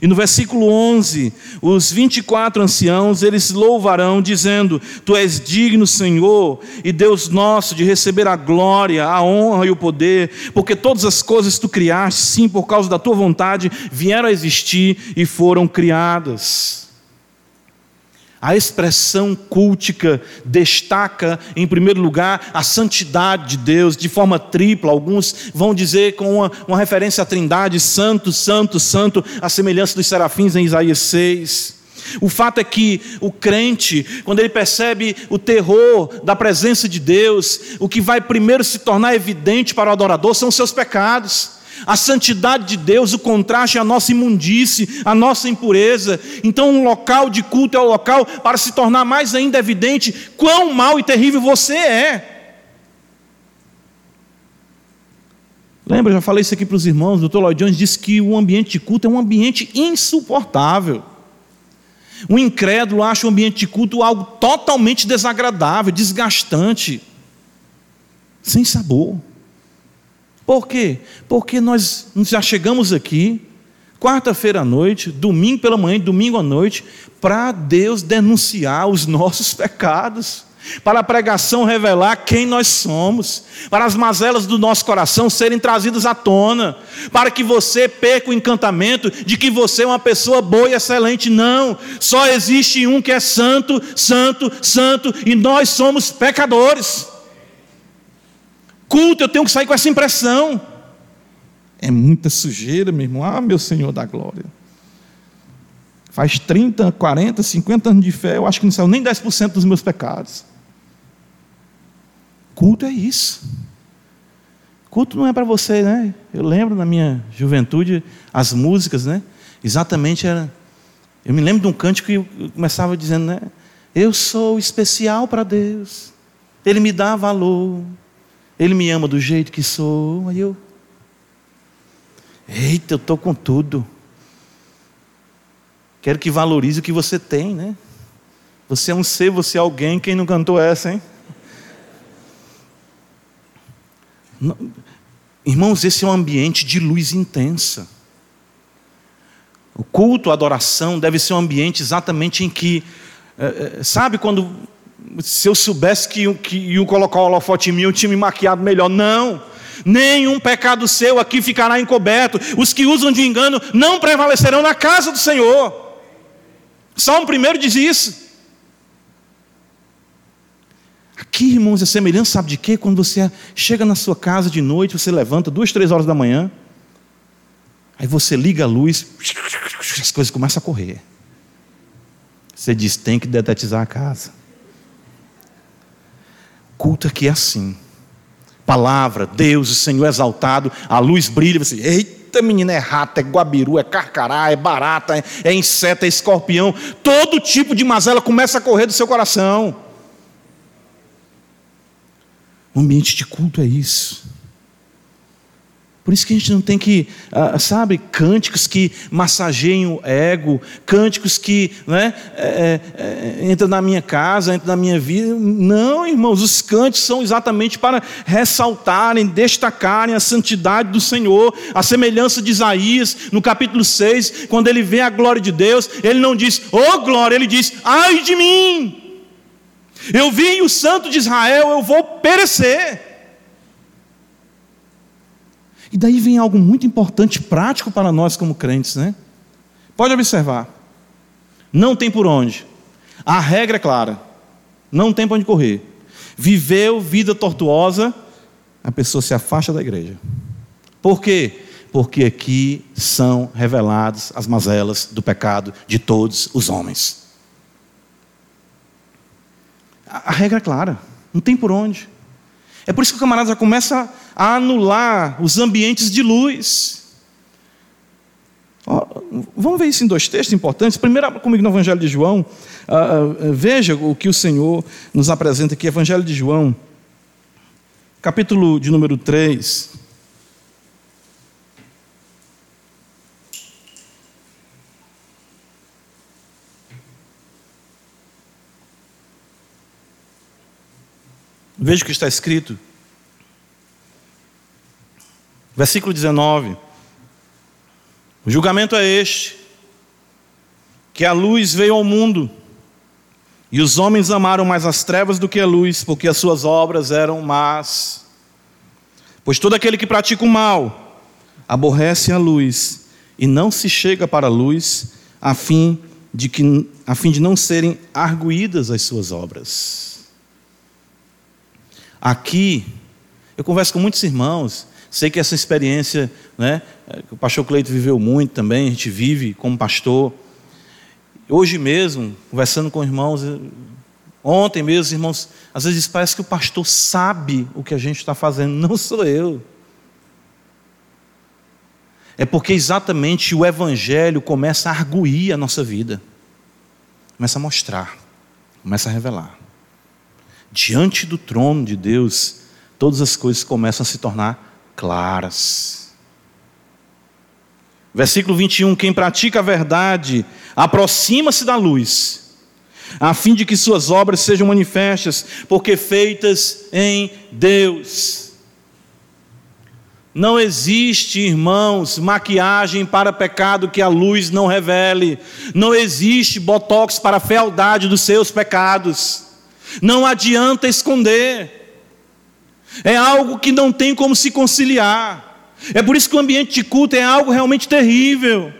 E no versículo 11, os 24 anciãos, eles louvarão, dizendo: Tu és digno, Senhor, e Deus nosso, de receber a glória, a honra e o poder, porque todas as coisas tu criaste, sim, por causa da tua vontade, vieram a existir e foram criadas. A expressão cultica destaca, em primeiro lugar, a santidade de Deus de forma tripla. Alguns vão dizer com uma, uma, referência à Trindade: Santo, Santo, Santo, a semelhança dos serafins em Isaías 6. O fato é que o crente, quando ele percebe o terror da presença de Deus, o que vai primeiro se tornar evidente para o adorador são os seus pecados. A santidade de Deus, o contraste à nossa imundície, à nossa impureza. Então, um local de culto é o local para se tornar mais ainda evidente quão mal e terrível você é. Lembra, já falei isso aqui para os irmãos, o Dr. Lloyd Jones disse que o ambiente de culto é um ambiente insuportável. O incrédulo acha o ambiente de culto algo totalmente desagradável, desgastante, sem sabor. Por quê? Porque nós já chegamos aqui, quarta-feira à noite, domingo pela manhã, domingo à noite, para Deus denunciar os nossos pecados, para a pregação revelar quem nós somos, para as mazelas do nosso coração serem trazidas à tona, para que você perca o encantamento de que você é uma pessoa boa e excelente. Não, só existe um que é santo, santo, santo, e nós somos pecadores. Culto, eu tenho que sair com essa impressão. É muita sujeira, meu irmão. Ah, meu Senhor da glória. Faz 30, 40, 50 anos de fé, eu acho que não saiu nem 10% dos meus pecados. Culto é isso. Culto não é para você, né? Eu lembro na minha juventude, as músicas, né? Exatamente era. Eu me lembro de um cântico que começava dizendo, né? Eu sou especial para Deus, Ele me dá valor. Ele me ama do jeito que sou. Aí eu. Eita, eu estou com tudo. Quero que valorize o que você tem, né? Você é um ser, você é alguém. Quem não cantou essa, hein? Irmãos, esse é um ambiente de luz intensa. O culto, a adoração deve ser um ambiente exatamente em que, é, é, sabe quando se eu soubesse que, que iam colocar o holofote em mim, eu tinha me maquiado melhor. Não. Nenhum pecado seu aqui ficará encoberto. Os que usam de engano não prevalecerão na casa do Senhor. Salmo primeiro diz isso. Aqui, irmãos, é semelhança, sabe de quê? Quando você chega na sua casa de noite, você levanta duas, três horas da manhã, aí você liga a luz, as coisas começam a correr. Você diz: tem que detetizar a casa. Culto aqui é assim. Palavra, Deus, o Senhor exaltado, a luz brilha, você, eita menina, é rato, é guabiru, é carcará, é barata, é, é inseto, é escorpião, todo tipo de mazela começa a correr do seu coração. O ambiente de culto é isso. Por isso que a gente não tem que, ah, sabe, cânticos que massageiem o ego, cânticos que né, é, é, é entram na minha casa, entram na minha vida. Não, irmãos, os cânticos são exatamente para ressaltarem, destacarem a santidade do Senhor, a semelhança de Isaías, no capítulo 6, quando ele vê a glória de Deus, ele não diz, oh glória, ele diz, ai de mim. Eu vi o santo de Israel, eu vou perecer. E daí vem algo muito importante, prático para nós como crentes, né? Pode observar. Não tem por onde. A regra é clara. Não tem para onde correr. Viveu vida tortuosa, a pessoa se afasta da igreja. Por quê? Porque aqui são reveladas as mazelas do pecado de todos os homens. A regra é clara. Não tem por onde. É por isso que o camarada já começa a anular os ambientes de luz. Ó, vamos ver isso em dois textos importantes. Primeiro, comigo no Evangelho de João. Uh, uh, veja o que o Senhor nos apresenta aqui, Evangelho de João, capítulo de número 3. Veja o que está escrito. Versículo 19. O julgamento é este: que a luz veio ao mundo, e os homens amaram mais as trevas do que a luz, porque as suas obras eram más. Pois todo aquele que pratica o mal aborrece a luz e não se chega para a luz, a fim de que a fim de não serem arguídas as suas obras. Aqui, eu converso com muitos irmãos, sei que essa experiência, né, o pastor Cleito viveu muito também, a gente vive como pastor. Hoje mesmo, conversando com irmãos, ontem mesmo, irmãos, às vezes parece que o pastor sabe o que a gente está fazendo, não sou eu. É porque exatamente o Evangelho começa a arguir a nossa vida, começa a mostrar, começa a revelar diante do trono de Deus, todas as coisas começam a se tornar claras. Versículo 21: Quem pratica a verdade aproxima-se da luz, a fim de que suas obras sejam manifestas, porque feitas em Deus. Não existe, irmãos, maquiagem para pecado que a luz não revele. Não existe botox para a fealdade dos seus pecados. Não adianta esconder. É algo que não tem como se conciliar. É por isso que o ambiente de culto é algo realmente terrível.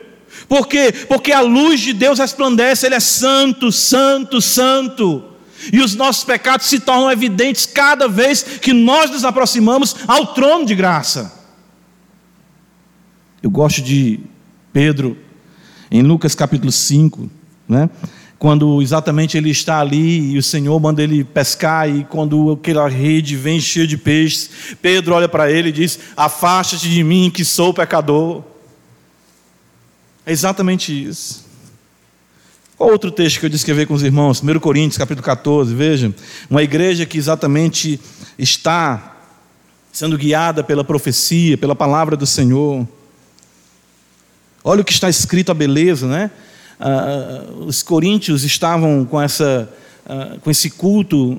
Por quê? Porque a luz de Deus resplandece, Ele é santo, santo, santo. E os nossos pecados se tornam evidentes cada vez que nós nos aproximamos ao trono de graça. Eu gosto de Pedro, em Lucas capítulo 5, né? Quando exatamente ele está ali e o Senhor manda ele pescar, e quando aquela rede vem cheia de peixes, Pedro olha para ele e diz: Afasta-te de mim, que sou pecador. É exatamente isso. Qual outro texto que eu descrevi com os irmãos? 1 Coríntios, capítulo 14, veja. Uma igreja que exatamente está sendo guiada pela profecia, pela palavra do Senhor. Olha o que está escrito, a beleza, né? Ah, os coríntios estavam com, essa, ah, com esse culto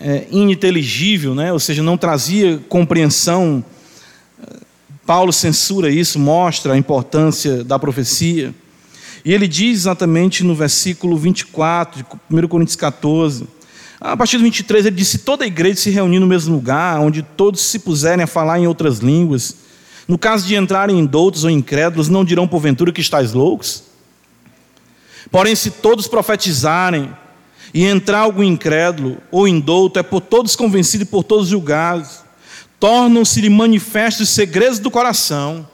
é, ininteligível, né? ou seja, não trazia compreensão. Paulo censura isso, mostra a importância da profecia. E ele diz exatamente no versículo 24 de 1 Coríntios 14, a partir do 23, ele disse: toda a igreja se reunir no mesmo lugar, onde todos se puserem a falar em outras línguas. No caso de entrarem em doutos ou incrédulos, não dirão porventura que estáis loucos? Porém, se todos profetizarem e entrar algum incrédulo ou indouto, é por todos convencido e por todos julgados, tornam-se-lhe manifestos os segredos do coração.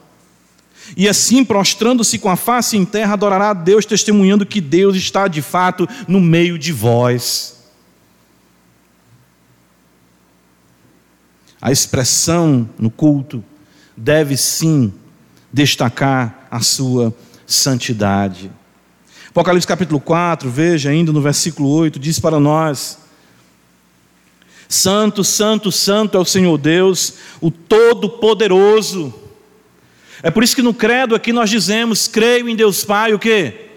E assim, prostrando-se com a face em terra, adorará a Deus, testemunhando que Deus está de fato no meio de vós. A expressão no culto deve sim destacar a sua santidade. Apocalipse capítulo 4, veja ainda no versículo 8, diz para nós: Santo, santo, santo é o Senhor Deus, o Todo-Poderoso. É por isso que no credo aqui nós dizemos: creio em Deus Pai, o quê?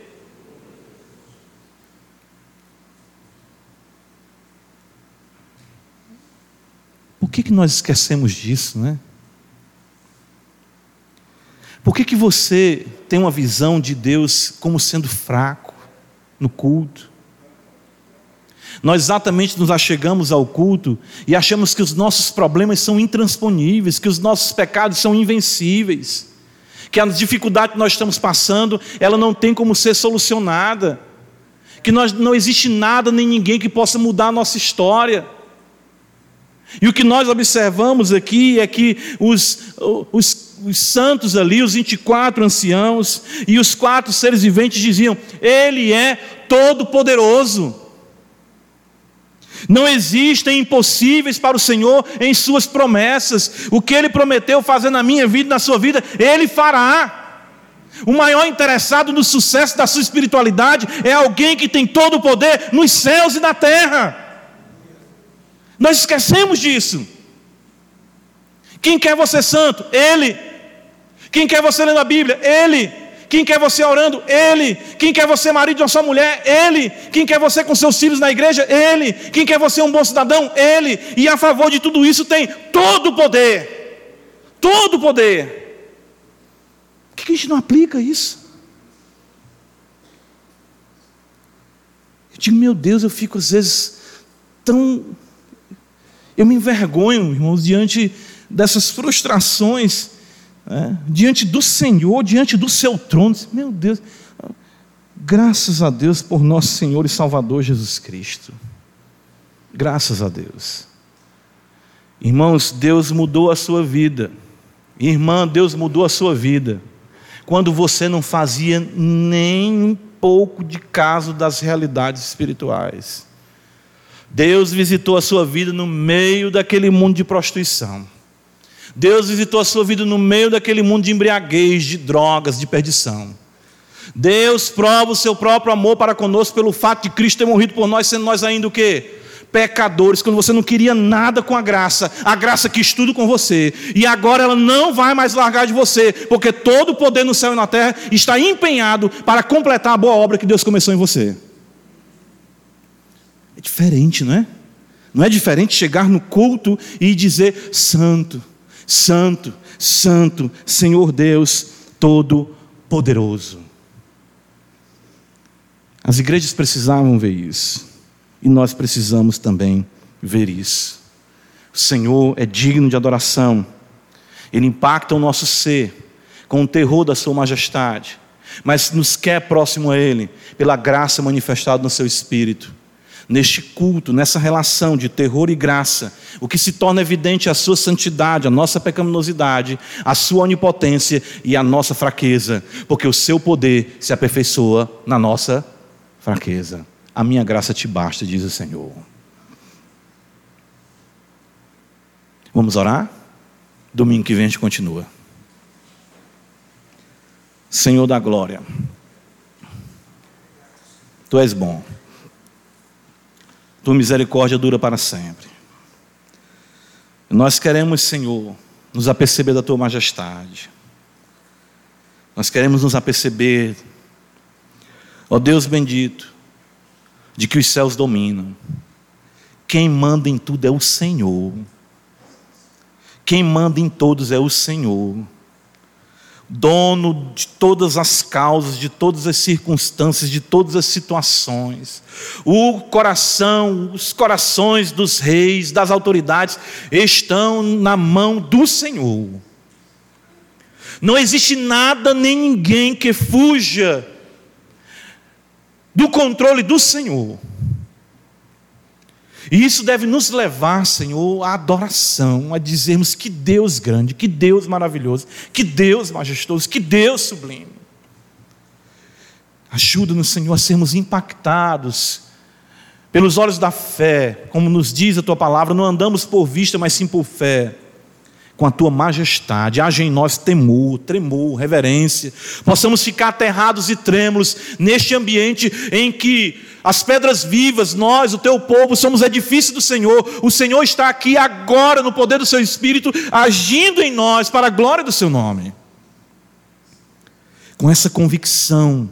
Por que, que nós esquecemos disso, né? Por que, que você tem uma visão de Deus como sendo fraco no culto? Nós exatamente nos achegamos ao culto e achamos que os nossos problemas são intransponíveis, que os nossos pecados são invencíveis, que a dificuldade que nós estamos passando, ela não tem como ser solucionada, que nós, não existe nada nem ninguém que possa mudar a nossa história. E o que nós observamos aqui é que os, os, os, santos ali, os 24 anciãos e os quatro seres viventes diziam: Ele é todo-poderoso. Não existem impossíveis para o Senhor em Suas promessas. O que Ele prometeu fazer na minha vida e na sua vida, Ele fará. O maior interessado no sucesso da sua espiritualidade é alguém que tem todo o poder nos céus e na terra. Nós esquecemos disso. Quem quer você santo? Ele. Quem quer você lendo a Bíblia? Ele. Quem quer você orando? Ele. Quem quer você marido de uma só mulher? Ele. Quem quer você com seus filhos na igreja? Ele. Quem quer você um bom cidadão? Ele. E a favor de tudo isso tem todo o poder. Todo o poder. Por que a gente não aplica isso? Eu digo, meu Deus, eu fico às vezes tão eu me envergonho, irmãos, diante dessas frustrações, né? diante do Senhor, diante do seu trono. Meu Deus, graças a Deus por nosso Senhor e Salvador Jesus Cristo. Graças a Deus. Irmãos, Deus mudou a sua vida. Irmã, Deus mudou a sua vida. Quando você não fazia nem um pouco de caso das realidades espirituais. Deus visitou a sua vida no meio daquele mundo de prostituição. Deus visitou a sua vida no meio daquele mundo de embriaguez, de drogas, de perdição. Deus prova o seu próprio amor para conosco pelo fato de Cristo ter morrido por nós, sendo nós ainda o quê? Pecadores, quando você não queria nada com a graça, a graça quis tudo com você, e agora ela não vai mais largar de você, porque todo o poder no céu e na terra está empenhado para completar a boa obra que Deus começou em você. É diferente, não é? Não é diferente chegar no culto e dizer: Santo, Santo, Santo, Senhor Deus Todo-Poderoso. As igrejas precisavam ver isso, e nós precisamos também ver isso. O Senhor é digno de adoração, Ele impacta o nosso ser com o terror da Sua majestade, mas nos quer próximo a Ele, pela graça manifestada no Seu Espírito neste culto, nessa relação de terror e graça, o que se torna evidente a sua santidade, a nossa pecaminosidade, a sua onipotência e a nossa fraqueza, porque o seu poder se aperfeiçoa na nossa fraqueza. A minha graça te basta, diz o Senhor. Vamos orar? Domingo que vem a gente continua. Senhor da glória, Tu és bom. Tua misericórdia dura para sempre. Nós queremos, Senhor, nos aperceber da tua majestade. Nós queremos nos aperceber, ó Deus bendito, de que os céus dominam. Quem manda em tudo é o Senhor. Quem manda em todos é o Senhor dono de todas as causas, de todas as circunstâncias, de todas as situações. O coração, os corações dos reis, das autoridades, estão na mão do Senhor. Não existe nada nem ninguém que fuja do controle do Senhor. E isso deve nos levar, Senhor, à adoração, a dizermos que Deus grande, que Deus maravilhoso, que Deus majestoso, que Deus sublime. Ajuda-nos, Senhor, a sermos impactados pelos olhos da fé, como nos diz a tua palavra, não andamos por vista, mas sim por fé. Com a tua majestade, haja em nós temor, tremor, reverência, possamos ficar aterrados e trêmulos neste ambiente em que as pedras vivas, nós, o teu povo, somos edifício do Senhor, o Senhor está aqui agora no poder do seu Espírito, agindo em nós para a glória do seu nome. Com essa convicção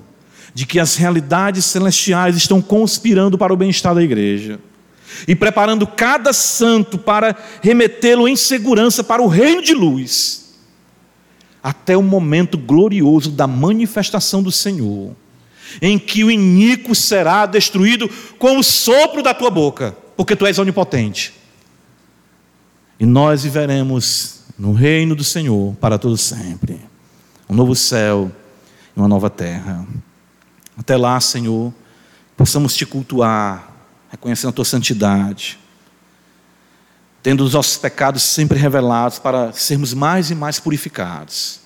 de que as realidades celestiais estão conspirando para o bem-estar da igreja e preparando cada santo para remetê-lo em segurança para o reino de luz, até o momento glorioso da manifestação do Senhor, em que o iníquo será destruído com o sopro da tua boca, porque tu és onipotente. E nós viveremos no reino do Senhor para todo sempre. Um novo céu e uma nova terra. Até lá, Senhor, possamos te cultuar reconhecendo a tua santidade, tendo os nossos pecados sempre revelados para sermos mais e mais purificados,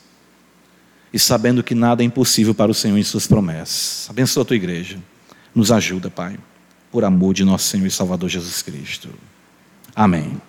e sabendo que nada é impossível para o Senhor em Suas promessas. Abençoa a tua igreja, nos ajuda, Pai, por amor de nosso Senhor e Salvador Jesus Cristo. Amém.